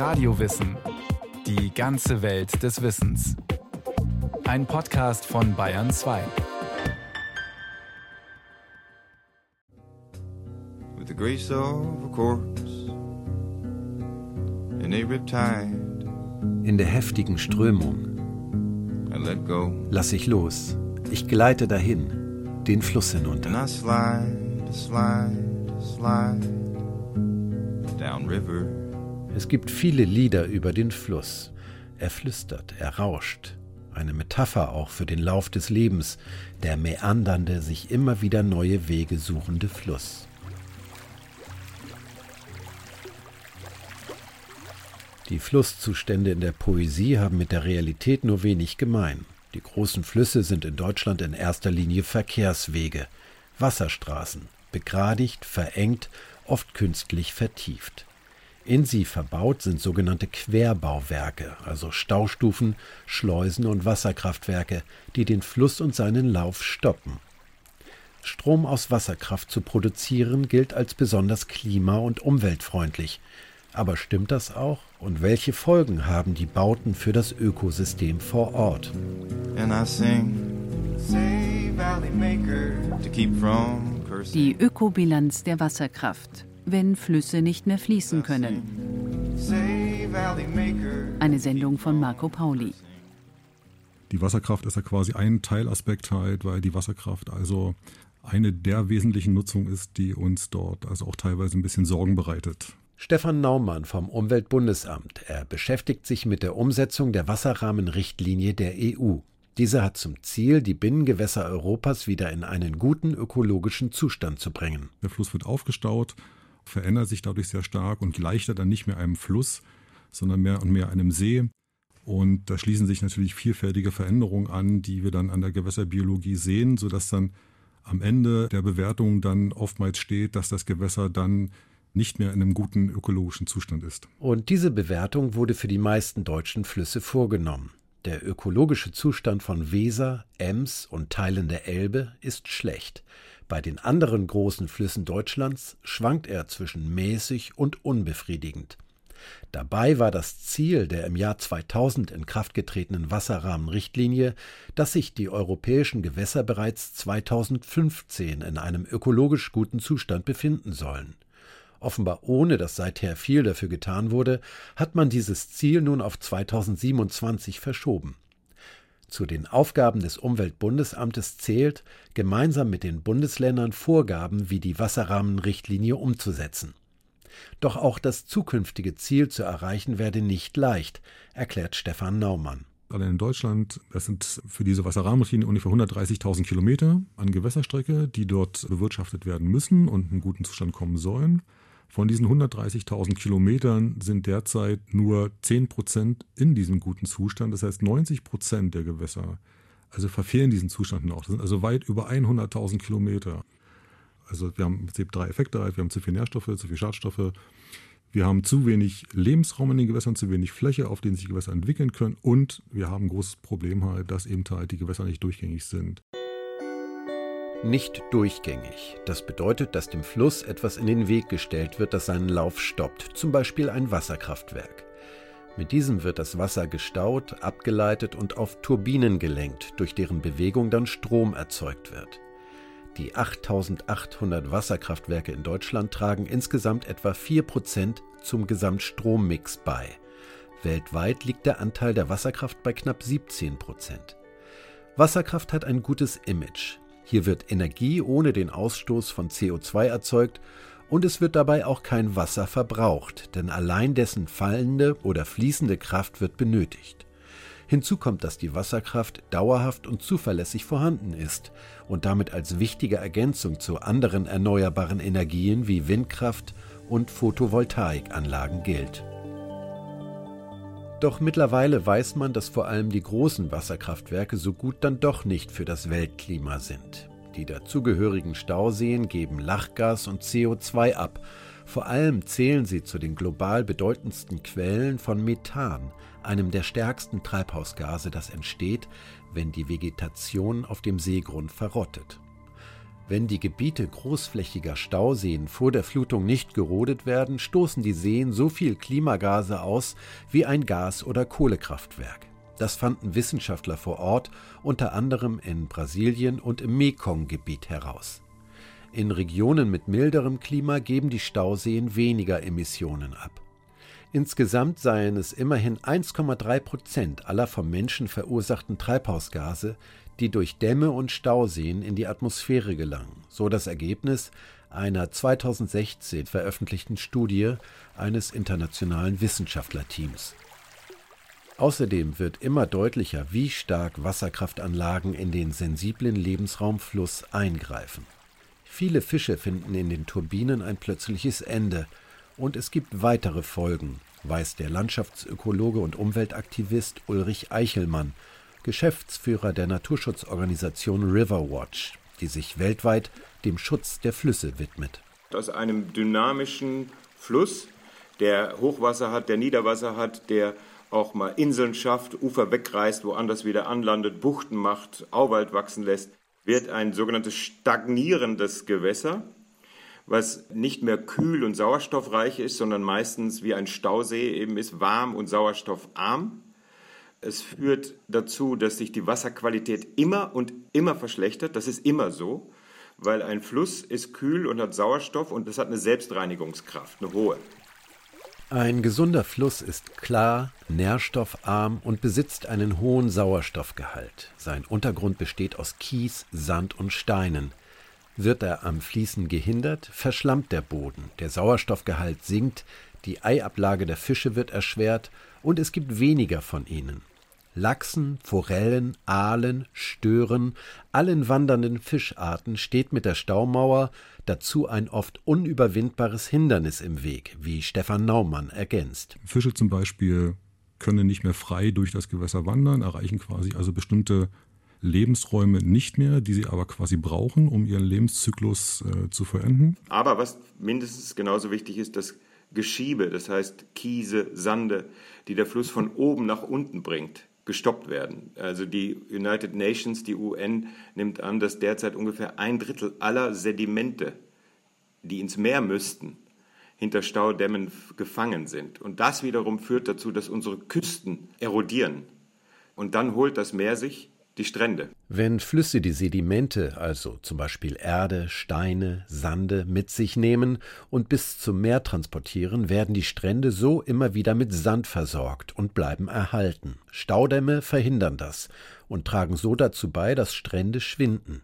Radiowissen. Die ganze Welt des Wissens. Ein Podcast von Bayern 2. With the grace of a corpse in a riptide. In der heftigen Strömung lass ich los. Ich gleite dahin, den Fluss hinunter. Es gibt viele Lieder über den Fluss. Er flüstert, er rauscht. Eine Metapher auch für den Lauf des Lebens, der meandernde, sich immer wieder neue Wege suchende Fluss. Die Flusszustände in der Poesie haben mit der Realität nur wenig gemein. Die großen Flüsse sind in Deutschland in erster Linie Verkehrswege, Wasserstraßen, begradigt, verengt, oft künstlich vertieft. In sie verbaut sind sogenannte Querbauwerke, also Staustufen, Schleusen und Wasserkraftwerke, die den Fluss und seinen Lauf stoppen. Strom aus Wasserkraft zu produzieren gilt als besonders klima- und umweltfreundlich, aber stimmt das auch? Und welche Folgen haben die Bauten für das Ökosystem vor Ort? Die Ökobilanz der Wasserkraft, wenn Flüsse nicht mehr fließen können. Eine Sendung von Marco Pauli. Die Wasserkraft ist ja quasi ein Teilaspekt halt, weil die Wasserkraft also eine der wesentlichen Nutzungen ist, die uns dort also auch teilweise ein bisschen Sorgen bereitet. Stefan Naumann vom Umweltbundesamt. Er beschäftigt sich mit der Umsetzung der Wasserrahmenrichtlinie der EU. Diese hat zum Ziel, die Binnengewässer Europas wieder in einen guten ökologischen Zustand zu bringen. Der Fluss wird aufgestaut, verändert sich dadurch sehr stark und leichter dann nicht mehr einem Fluss, sondern mehr und mehr einem See. Und da schließen sich natürlich vielfältige Veränderungen an, die wir dann an der Gewässerbiologie sehen, sodass dann am Ende der Bewertung dann oftmals steht, dass das Gewässer dann nicht mehr in einem guten ökologischen Zustand ist. Und diese Bewertung wurde für die meisten deutschen Flüsse vorgenommen. Der ökologische Zustand von Weser, Ems und Teilen der Elbe ist schlecht. Bei den anderen großen Flüssen Deutschlands schwankt er zwischen mäßig und unbefriedigend. Dabei war das Ziel der im Jahr 2000 in Kraft getretenen Wasserrahmenrichtlinie, dass sich die europäischen Gewässer bereits 2015 in einem ökologisch guten Zustand befinden sollen offenbar ohne dass seither viel dafür getan wurde, hat man dieses Ziel nun auf 2027 verschoben. Zu den Aufgaben des Umweltbundesamtes zählt, gemeinsam mit den Bundesländern Vorgaben wie die Wasserrahmenrichtlinie umzusetzen. Doch auch das zukünftige Ziel zu erreichen werde nicht leicht, erklärt Stefan Naumann. Allein in Deutschland, das sind für diese Wasserrahmenrichtlinie ungefähr 130.000 Kilometer an Gewässerstrecke, die dort bewirtschaftet werden müssen und in guten Zustand kommen sollen. Von diesen 130.000 Kilometern sind derzeit nur 10 Prozent in diesem guten Zustand. Das heißt, 90 Prozent der Gewässer also verfehlen diesen Zustand noch. Das sind also weit über 100.000 Kilometer. Also wir haben drei Effekte, wir haben zu viele Nährstoffe, zu viele Schadstoffe. Wir haben zu wenig Lebensraum in den Gewässern, zu wenig Fläche, auf denen sich Gewässer entwickeln können. Und wir haben ein großes Problem halt, dass eben halt die Gewässer nicht durchgängig sind nicht durchgängig. Das bedeutet, dass dem Fluss etwas in den Weg gestellt wird, das seinen Lauf stoppt, zum Beispiel ein Wasserkraftwerk. Mit diesem wird das Wasser gestaut, abgeleitet und auf Turbinen gelenkt, durch deren Bewegung dann Strom erzeugt wird. Die 8800 Wasserkraftwerke in Deutschland tragen insgesamt etwa 4% zum Gesamtstrommix bei. Weltweit liegt der Anteil der Wasserkraft bei knapp 17%. Wasserkraft hat ein gutes Image. Hier wird Energie ohne den Ausstoß von CO2 erzeugt und es wird dabei auch kein Wasser verbraucht, denn allein dessen fallende oder fließende Kraft wird benötigt. Hinzu kommt, dass die Wasserkraft dauerhaft und zuverlässig vorhanden ist und damit als wichtige Ergänzung zu anderen erneuerbaren Energien wie Windkraft und Photovoltaikanlagen gilt. Doch mittlerweile weiß man, dass vor allem die großen Wasserkraftwerke so gut dann doch nicht für das Weltklima sind. Die dazugehörigen Stauseen geben Lachgas und CO2 ab. Vor allem zählen sie zu den global bedeutendsten Quellen von Methan, einem der stärksten Treibhausgase, das entsteht, wenn die Vegetation auf dem Seegrund verrottet. Wenn die Gebiete großflächiger Stauseen vor der Flutung nicht gerodet werden, stoßen die Seen so viel Klimagase aus wie ein Gas- oder Kohlekraftwerk. Das fanden Wissenschaftler vor Ort unter anderem in Brasilien und im Mekong-Gebiet heraus. In Regionen mit milderem Klima geben die Stauseen weniger Emissionen ab. Insgesamt seien es immerhin 1,3 Prozent aller vom Menschen verursachten Treibhausgase, die durch Dämme und Stauseen in die Atmosphäre gelangen, so das Ergebnis einer 2016 veröffentlichten Studie eines internationalen Wissenschaftlerteams. Außerdem wird immer deutlicher, wie stark Wasserkraftanlagen in den sensiblen Lebensraum Fluss eingreifen. Viele Fische finden in den Turbinen ein plötzliches Ende und es gibt weitere Folgen, weiß der Landschaftsökologe und Umweltaktivist Ulrich Eichelmann Geschäftsführer der Naturschutzorganisation Riverwatch, die sich weltweit dem Schutz der Flüsse widmet. Aus einem dynamischen Fluss, der Hochwasser hat, der Niederwasser hat, der auch mal Inseln schafft, Ufer wegreißt, woanders wieder anlandet, Buchten macht, Auwald wachsen lässt, wird ein sogenanntes stagnierendes Gewässer, was nicht mehr kühl und sauerstoffreich ist, sondern meistens wie ein Stausee eben ist, warm und sauerstoffarm. Es führt dazu, dass sich die Wasserqualität immer und immer verschlechtert. Das ist immer so, weil ein Fluss ist kühl und hat Sauerstoff und das hat eine Selbstreinigungskraft, eine hohe. Ein gesunder Fluss ist klar, nährstoffarm und besitzt einen hohen Sauerstoffgehalt. Sein Untergrund besteht aus Kies, Sand und Steinen. Wird er am Fließen gehindert, verschlammt der Boden, der Sauerstoffgehalt sinkt, die Eiablage der Fische wird erschwert und es gibt weniger von ihnen. Lachsen, Forellen, Aalen, Stören, allen wandernden Fischarten steht mit der Staumauer dazu ein oft unüberwindbares Hindernis im Weg, wie Stefan Naumann ergänzt. Fische zum Beispiel können nicht mehr frei durch das Gewässer wandern, erreichen quasi also bestimmte Lebensräume nicht mehr, die sie aber quasi brauchen, um ihren Lebenszyklus äh, zu verenden. Aber was mindestens genauso wichtig ist, das Geschiebe, das heißt Kiese, Sande, die der Fluss von oben nach unten bringt gestoppt werden. Also die United Nations, die UN, nimmt an, dass derzeit ungefähr ein Drittel aller Sedimente, die ins Meer müssten, hinter Staudämmen gefangen sind. Und das wiederum führt dazu, dass unsere Küsten erodieren. Und dann holt das Meer sich die Strände. Wenn Flüsse die Sedimente, also zum Beispiel Erde, Steine, Sande, mit sich nehmen und bis zum Meer transportieren, werden die Strände so immer wieder mit Sand versorgt und bleiben erhalten. Staudämme verhindern das und tragen so dazu bei, dass Strände schwinden.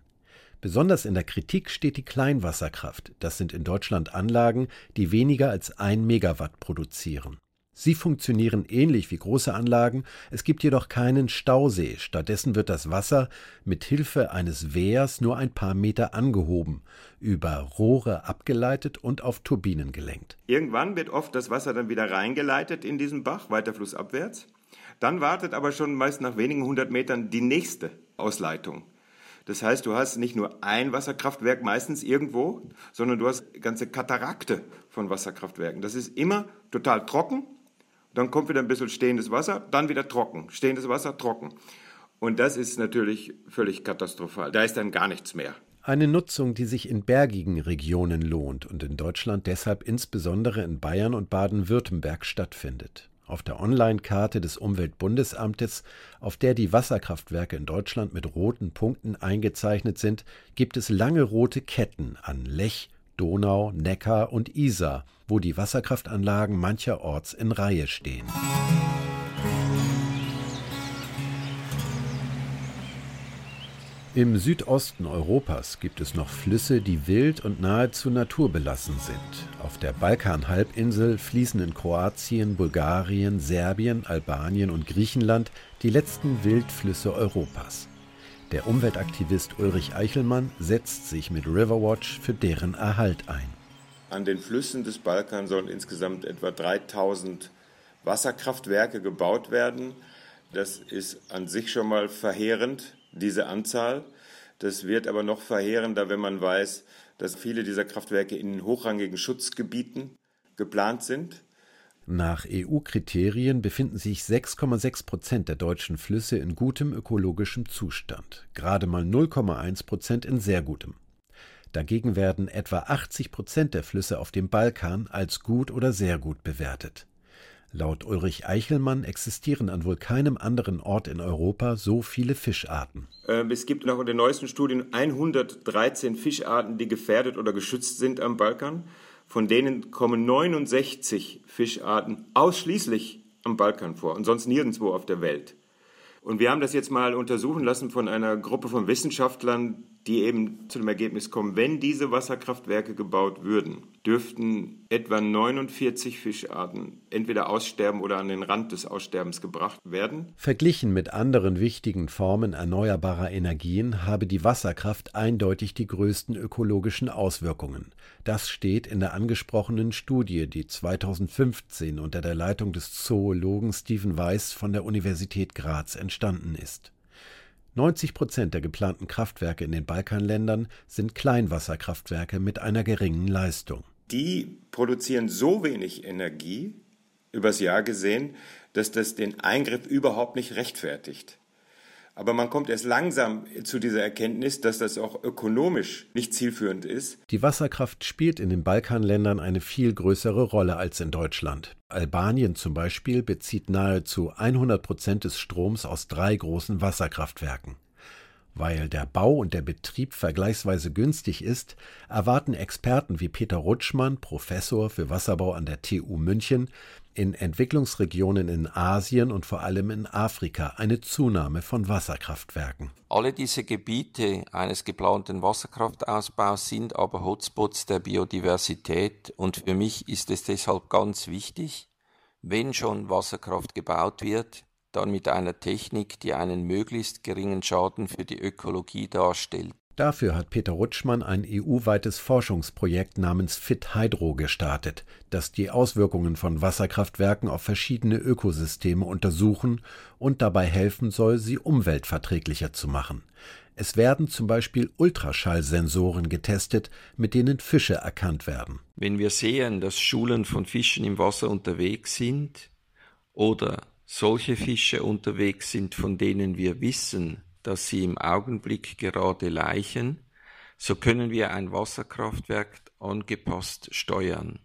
Besonders in der Kritik steht die Kleinwasserkraft. Das sind in Deutschland Anlagen, die weniger als ein Megawatt produzieren. Sie funktionieren ähnlich wie große Anlagen, es gibt jedoch keinen Stausee, stattdessen wird das Wasser mit Hilfe eines Wehrs nur ein paar Meter angehoben, über Rohre abgeleitet und auf Turbinen gelenkt. Irgendwann wird oft das Wasser dann wieder reingeleitet in diesen Bach, weiter flussabwärts. Dann wartet aber schon meist nach wenigen hundert Metern die nächste Ausleitung. Das heißt, du hast nicht nur ein Wasserkraftwerk meistens irgendwo, sondern du hast ganze Katarakte von Wasserkraftwerken. Das ist immer total trocken dann kommt wieder ein bisschen stehendes Wasser, dann wieder trocken, stehendes Wasser, trocken. Und das ist natürlich völlig katastrophal. Da ist dann gar nichts mehr. Eine Nutzung, die sich in bergigen Regionen lohnt und in Deutschland deshalb insbesondere in Bayern und Baden-Württemberg stattfindet. Auf der Online-Karte des Umweltbundesamtes, auf der die Wasserkraftwerke in Deutschland mit roten Punkten eingezeichnet sind, gibt es lange rote Ketten an Lech, Donau, Neckar und Isar, wo die Wasserkraftanlagen mancherorts in Reihe stehen. Im Südosten Europas gibt es noch Flüsse, die wild und nahezu naturbelassen sind. Auf der Balkanhalbinsel fließen in Kroatien, Bulgarien, Serbien, Albanien und Griechenland die letzten Wildflüsse Europas. Der Umweltaktivist Ulrich Eichelmann setzt sich mit Riverwatch für deren Erhalt ein. An den Flüssen des Balkans sollen insgesamt etwa 3000 Wasserkraftwerke gebaut werden. Das ist an sich schon mal verheerend, diese Anzahl. Das wird aber noch verheerender, wenn man weiß, dass viele dieser Kraftwerke in hochrangigen Schutzgebieten geplant sind. Nach EU-Kriterien befinden sich 6,6 Prozent der deutschen Flüsse in gutem ökologischem Zustand, gerade mal 0,1 Prozent in sehr gutem. Dagegen werden etwa 80 Prozent der Flüsse auf dem Balkan als gut oder sehr gut bewertet. Laut Ulrich Eichelmann existieren an wohl keinem anderen Ort in Europa so viele Fischarten. Ähm, es gibt nach den neuesten Studien 113 Fischarten, die gefährdet oder geschützt sind am Balkan. Von denen kommen 69 Fischarten ausschließlich am Balkan vor und sonst nirgendwo auf der Welt. Und wir haben das jetzt mal untersuchen lassen von einer Gruppe von Wissenschaftlern, die eben zu dem Ergebnis kommen, wenn diese Wasserkraftwerke gebaut würden, dürften etwa 49 Fischarten entweder aussterben oder an den Rand des Aussterbens gebracht werden. Verglichen mit anderen wichtigen Formen erneuerbarer Energien habe die Wasserkraft eindeutig die größten ökologischen Auswirkungen. Das steht in der angesprochenen Studie, die 2015 unter der Leitung des Zoologen Stephen Weiss von der Universität Graz entstanden ist. 90 Prozent der geplanten Kraftwerke in den Balkanländern sind Kleinwasserkraftwerke mit einer geringen Leistung. Die produzieren so wenig Energie übers Jahr gesehen, dass das den Eingriff überhaupt nicht rechtfertigt. Aber man kommt erst langsam zu dieser Erkenntnis, dass das auch ökonomisch nicht zielführend ist. Die Wasserkraft spielt in den Balkanländern eine viel größere Rolle als in Deutschland. Albanien zum Beispiel bezieht nahezu 100 Prozent des Stroms aus drei großen Wasserkraftwerken. Weil der Bau und der Betrieb vergleichsweise günstig ist, erwarten Experten wie Peter Rutschmann, Professor für Wasserbau an der TU München, in Entwicklungsregionen in Asien und vor allem in Afrika eine Zunahme von Wasserkraftwerken. Alle diese Gebiete eines geplanten Wasserkraftausbaus sind aber Hotspots der Biodiversität und für mich ist es deshalb ganz wichtig, wenn schon Wasserkraft gebaut wird, dann mit einer Technik, die einen möglichst geringen Schaden für die Ökologie darstellt. Dafür hat Peter Rutschmann ein EU-weites Forschungsprojekt namens Fit Hydro gestartet, das die Auswirkungen von Wasserkraftwerken auf verschiedene Ökosysteme untersuchen und dabei helfen soll, sie umweltverträglicher zu machen. Es werden zum Beispiel Ultraschallsensoren getestet, mit denen Fische erkannt werden. Wenn wir sehen, dass Schulen von Fischen im Wasser unterwegs sind oder solche Fische unterwegs sind, von denen wir wissen, dass sie im Augenblick gerade leichen, so können wir ein Wasserkraftwerk angepasst steuern.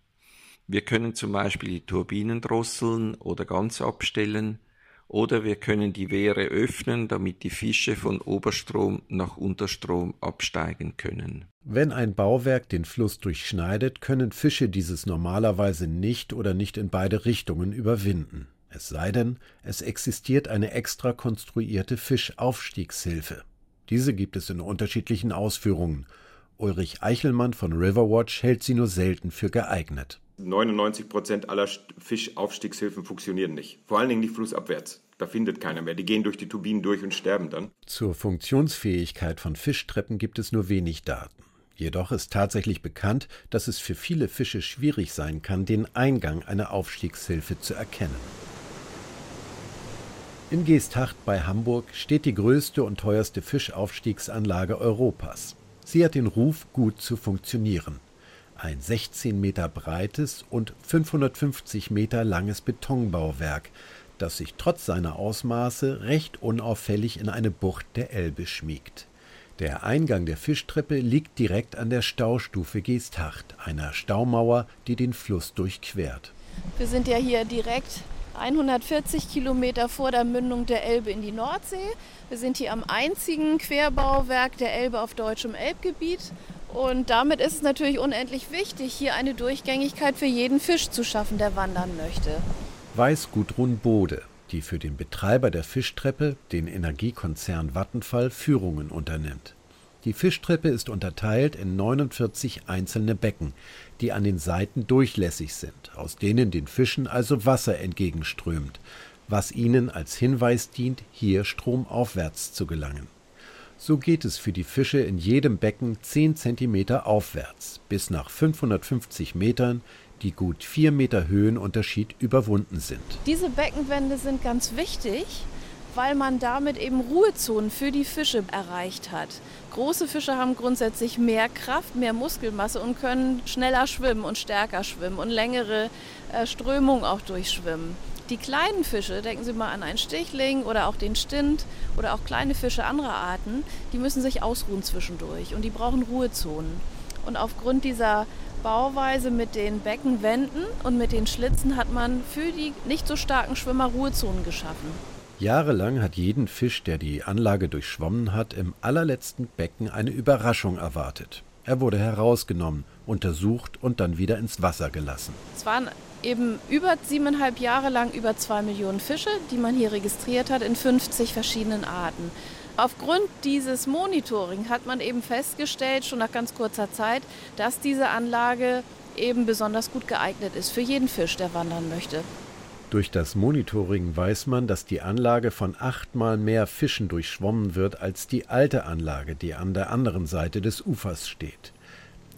Wir können zum Beispiel die Turbinen drosseln oder ganz abstellen, oder wir können die Wehre öffnen, damit die Fische von Oberstrom nach Unterstrom absteigen können. Wenn ein Bauwerk den Fluss durchschneidet, können Fische dieses normalerweise nicht oder nicht in beide Richtungen überwinden. Es sei denn, es existiert eine extra konstruierte Fischaufstiegshilfe. Diese gibt es in unterschiedlichen Ausführungen. Ulrich Eichelmann von Riverwatch hält sie nur selten für geeignet. 99 Prozent aller Fischaufstiegshilfen funktionieren nicht. Vor allen Dingen nicht flussabwärts. Da findet keiner mehr. Die gehen durch die Turbinen durch und sterben dann. Zur Funktionsfähigkeit von Fischtreppen gibt es nur wenig Daten. Jedoch ist tatsächlich bekannt, dass es für viele Fische schwierig sein kann, den Eingang einer Aufstiegshilfe zu erkennen. In Geesthacht bei Hamburg steht die größte und teuerste Fischaufstiegsanlage Europas. Sie hat den Ruf, gut zu funktionieren. Ein 16 Meter breites und 550 Meter langes Betonbauwerk, das sich trotz seiner Ausmaße recht unauffällig in eine Bucht der Elbe schmiegt. Der Eingang der Fischtreppe liegt direkt an der Staustufe Geesthacht, einer Staumauer, die den Fluss durchquert. Wir sind ja hier direkt 140 Kilometer vor der Mündung der Elbe in die Nordsee. Wir sind hier am einzigen Querbauwerk der Elbe auf deutschem Elbgebiet. Und damit ist es natürlich unendlich wichtig, hier eine Durchgängigkeit für jeden Fisch zu schaffen, der wandern möchte. Weiß Gudrun Bode, die für den Betreiber der Fischtreppe, den Energiekonzern Vattenfall, Führungen unternimmt. Die Fischtreppe ist unterteilt in 49 einzelne Becken, die an den Seiten durchlässig sind, aus denen den Fischen also Wasser entgegenströmt, was ihnen als Hinweis dient, hier stromaufwärts zu gelangen. So geht es für die Fische in jedem Becken 10 cm aufwärts, bis nach 550 Metern die gut 4 Meter Höhenunterschied überwunden sind. Diese Beckenwände sind ganz wichtig, weil man damit eben Ruhezonen für die Fische erreicht hat. Große Fische haben grundsätzlich mehr Kraft, mehr Muskelmasse und können schneller schwimmen und stärker schwimmen und längere äh, Strömungen auch durchschwimmen. Die kleinen Fische, denken Sie mal an einen Stichling oder auch den Stint oder auch kleine Fische anderer Arten, die müssen sich ausruhen zwischendurch und die brauchen Ruhezonen. Und aufgrund dieser Bauweise mit den Beckenwänden und mit den Schlitzen hat man für die nicht so starken Schwimmer Ruhezonen geschaffen. Jahrelang hat jeden Fisch, der die Anlage durchschwommen hat, im allerletzten Becken eine Überraschung erwartet. Er wurde herausgenommen, untersucht und dann wieder ins Wasser gelassen. Es waren eben über siebeneinhalb Jahre lang über zwei Millionen Fische, die man hier registriert hat in 50 verschiedenen Arten. Aufgrund dieses Monitoring hat man eben festgestellt, schon nach ganz kurzer Zeit, dass diese Anlage eben besonders gut geeignet ist für jeden Fisch, der wandern möchte. Durch das Monitoring weiß man, dass die Anlage von achtmal mehr Fischen durchschwommen wird als die alte Anlage, die an der anderen Seite des Ufers steht.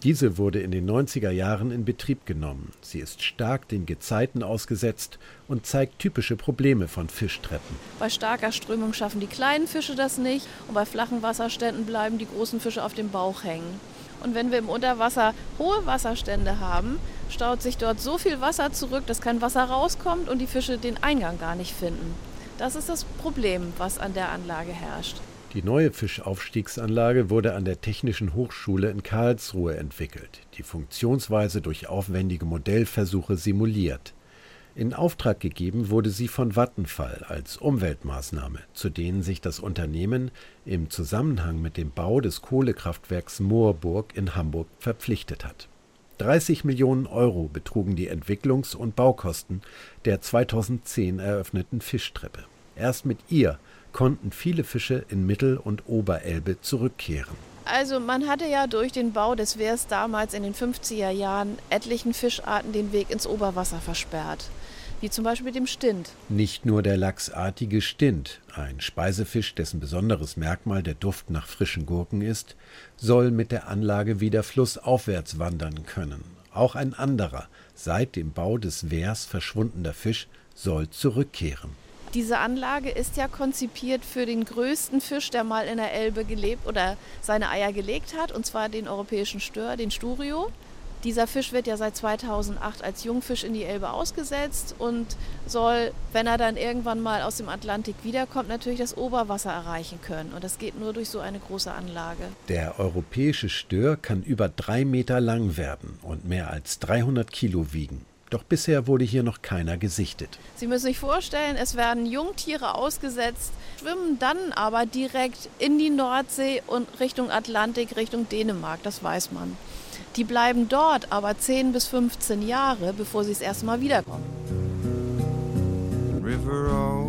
Diese wurde in den 90er Jahren in Betrieb genommen. Sie ist stark den Gezeiten ausgesetzt und zeigt typische Probleme von Fischtreppen. Bei starker Strömung schaffen die kleinen Fische das nicht und bei flachen Wasserständen bleiben die großen Fische auf dem Bauch hängen. Und wenn wir im Unterwasser hohe Wasserstände haben, staut sich dort so viel Wasser zurück, dass kein Wasser rauskommt und die Fische den Eingang gar nicht finden. Das ist das Problem, was an der Anlage herrscht. Die neue Fischaufstiegsanlage wurde an der Technischen Hochschule in Karlsruhe entwickelt, die Funktionsweise durch aufwendige Modellversuche simuliert. In Auftrag gegeben wurde sie von Vattenfall als Umweltmaßnahme, zu denen sich das Unternehmen im Zusammenhang mit dem Bau des Kohlekraftwerks Moorburg in Hamburg verpflichtet hat. 30 Millionen Euro betrugen die Entwicklungs- und Baukosten der 2010 eröffneten Fischtreppe. Erst mit ihr konnten viele Fische in Mittel- und Oberelbe zurückkehren. Also man hatte ja durch den Bau des Wehrs damals in den 50er Jahren etlichen Fischarten den Weg ins Oberwasser versperrt, wie zum Beispiel dem Stint. Nicht nur der lachsartige Stint, ein Speisefisch, dessen besonderes Merkmal der Duft nach frischen Gurken ist, soll mit der Anlage wieder flussaufwärts wandern können. Auch ein anderer, seit dem Bau des Wehrs verschwundener Fisch soll zurückkehren. Diese Anlage ist ja konzipiert für den größten Fisch, der mal in der Elbe gelebt oder seine Eier gelegt hat, und zwar den europäischen Stör, den Sturio. Dieser Fisch wird ja seit 2008 als Jungfisch in die Elbe ausgesetzt und soll, wenn er dann irgendwann mal aus dem Atlantik wiederkommt, natürlich das Oberwasser erreichen können. Und das geht nur durch so eine große Anlage. Der europäische Stör kann über drei Meter lang werden und mehr als 300 Kilo wiegen. Doch bisher wurde hier noch keiner gesichtet. Sie müssen sich vorstellen, es werden Jungtiere ausgesetzt, schwimmen dann aber direkt in die Nordsee und Richtung Atlantik, Richtung Dänemark, das weiß man. Die bleiben dort aber 10 bis 15 Jahre, bevor sie das erste Mal wiederkommen. River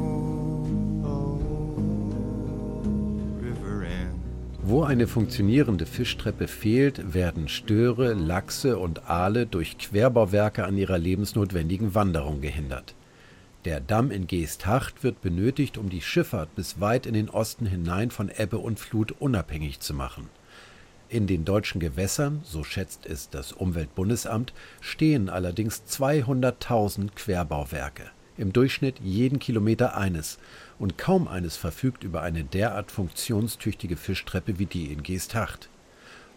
Wo eine funktionierende Fischtreppe fehlt, werden Störe, Lachse und Aale durch Querbauwerke an ihrer lebensnotwendigen Wanderung gehindert. Der Damm in Geesthacht wird benötigt, um die Schifffahrt bis weit in den Osten hinein von Ebbe und Flut unabhängig zu machen. In den deutschen Gewässern, so schätzt es das Umweltbundesamt, stehen allerdings 200.000 Querbauwerke im Durchschnitt jeden Kilometer eines, und kaum eines verfügt über eine derart funktionstüchtige Fischtreppe wie die in Geesthacht.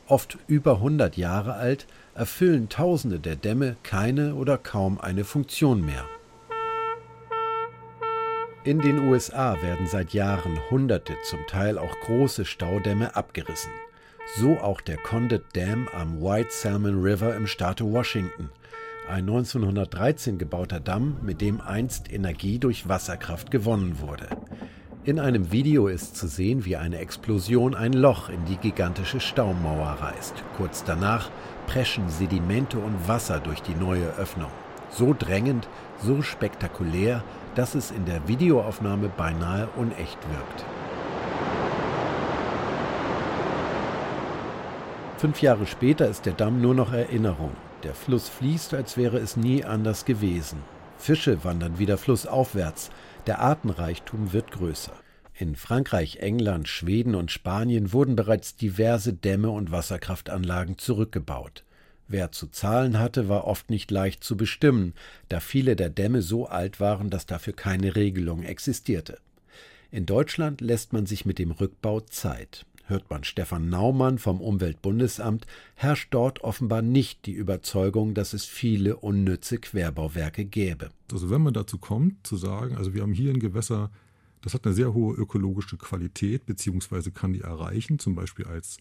Oft über 100 Jahre alt, erfüllen Tausende der Dämme keine oder kaum eine Funktion mehr. In den USA werden seit Jahren hunderte, zum Teil auch große Staudämme abgerissen. So auch der Condit Dam am White Salmon River im Staate Washington – ein 1913 gebauter Damm, mit dem einst Energie durch Wasserkraft gewonnen wurde. In einem Video ist zu sehen, wie eine Explosion ein Loch in die gigantische Staumauer reißt. Kurz danach preschen Sedimente und Wasser durch die neue Öffnung. So drängend, so spektakulär, dass es in der Videoaufnahme beinahe unecht wirkt. Fünf Jahre später ist der Damm nur noch Erinnerung. Der Fluss fließt, als wäre es nie anders gewesen. Fische wandern wieder flussaufwärts. Der Artenreichtum wird größer. In Frankreich, England, Schweden und Spanien wurden bereits diverse Dämme und Wasserkraftanlagen zurückgebaut. Wer zu zahlen hatte, war oft nicht leicht zu bestimmen, da viele der Dämme so alt waren, dass dafür keine Regelung existierte. In Deutschland lässt man sich mit dem Rückbau Zeit hört man Stefan Naumann vom Umweltbundesamt, herrscht dort offenbar nicht die Überzeugung, dass es viele unnütze Querbauwerke gäbe. Also wenn man dazu kommt, zu sagen, also wir haben hier ein Gewässer, das hat eine sehr hohe ökologische Qualität, beziehungsweise kann die erreichen, zum Beispiel als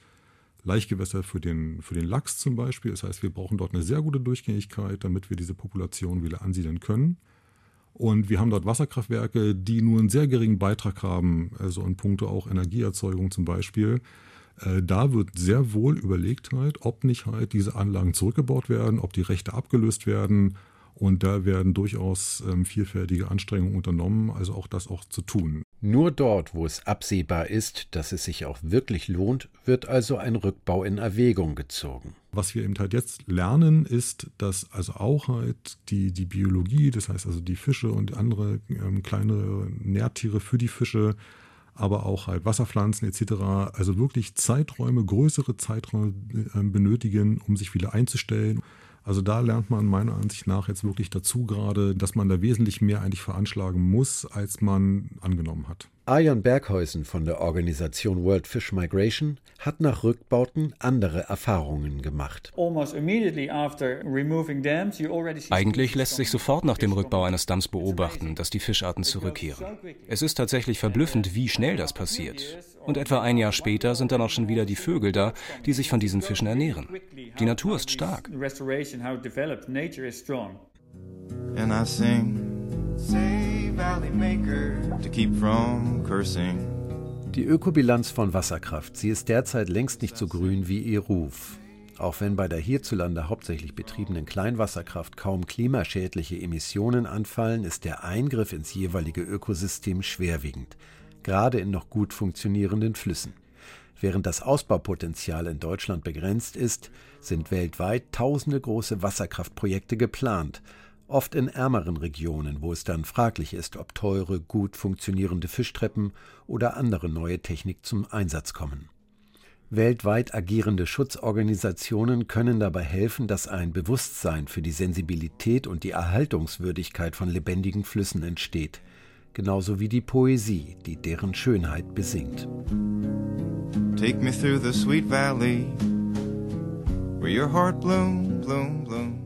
Laichgewässer für den, für den Lachs zum Beispiel. Das heißt, wir brauchen dort eine sehr gute Durchgängigkeit, damit wir diese Population wieder ansiedeln können. Und wir haben dort Wasserkraftwerke, die nur einen sehr geringen Beitrag haben, also in puncto auch Energieerzeugung zum Beispiel. Äh, da wird sehr wohl überlegt halt, ob nicht halt diese Anlagen zurückgebaut werden, ob die Rechte abgelöst werden. Und da werden durchaus ähm, vielfältige Anstrengungen unternommen, also auch das auch zu tun. Nur dort, wo es absehbar ist, dass es sich auch wirklich lohnt, wird also ein Rückbau in Erwägung gezogen. Was wir eben halt jetzt lernen, ist, dass also auch halt die, die Biologie, das heißt also die Fische und andere ähm, kleinere Nährtiere für die Fische, aber auch halt Wasserpflanzen etc., also wirklich Zeiträume, größere Zeiträume äh, benötigen, um sich wieder einzustellen also da lernt man meiner Ansicht nach jetzt wirklich dazu gerade, dass man da wesentlich mehr eigentlich veranschlagen muss, als man angenommen hat. Arjan Berghäusen von der Organisation World Fish Migration hat nach Rückbauten andere Erfahrungen gemacht. Eigentlich lässt sich sofort nach dem Rückbau eines Damms beobachten, dass die Fischarten zurückkehren. Es ist tatsächlich verblüffend, wie schnell das passiert. Und etwa ein Jahr später sind dann auch schon wieder die Vögel da, die sich von diesen Fischen ernähren. Die Natur ist stark. And I sing, say Valley Maker, to keep from cursing. Die Ökobilanz von Wasserkraft, sie ist derzeit längst nicht so grün wie ihr Ruf. Auch wenn bei der hierzulande hauptsächlich betriebenen Kleinwasserkraft kaum klimaschädliche Emissionen anfallen, ist der Eingriff ins jeweilige Ökosystem schwerwiegend, gerade in noch gut funktionierenden Flüssen. Während das Ausbaupotenzial in Deutschland begrenzt ist, sind weltweit tausende große Wasserkraftprojekte geplant, oft in ärmeren Regionen, wo es dann fraglich ist, ob teure, gut funktionierende Fischtreppen oder andere neue Technik zum Einsatz kommen. Weltweit agierende Schutzorganisationen können dabei helfen, dass ein Bewusstsein für die Sensibilität und die Erhaltungswürdigkeit von lebendigen Flüssen entsteht, genauso wie die Poesie, die deren Schönheit besingt. Take me through the sweet valley, where your heart bloom, bloom, bloom.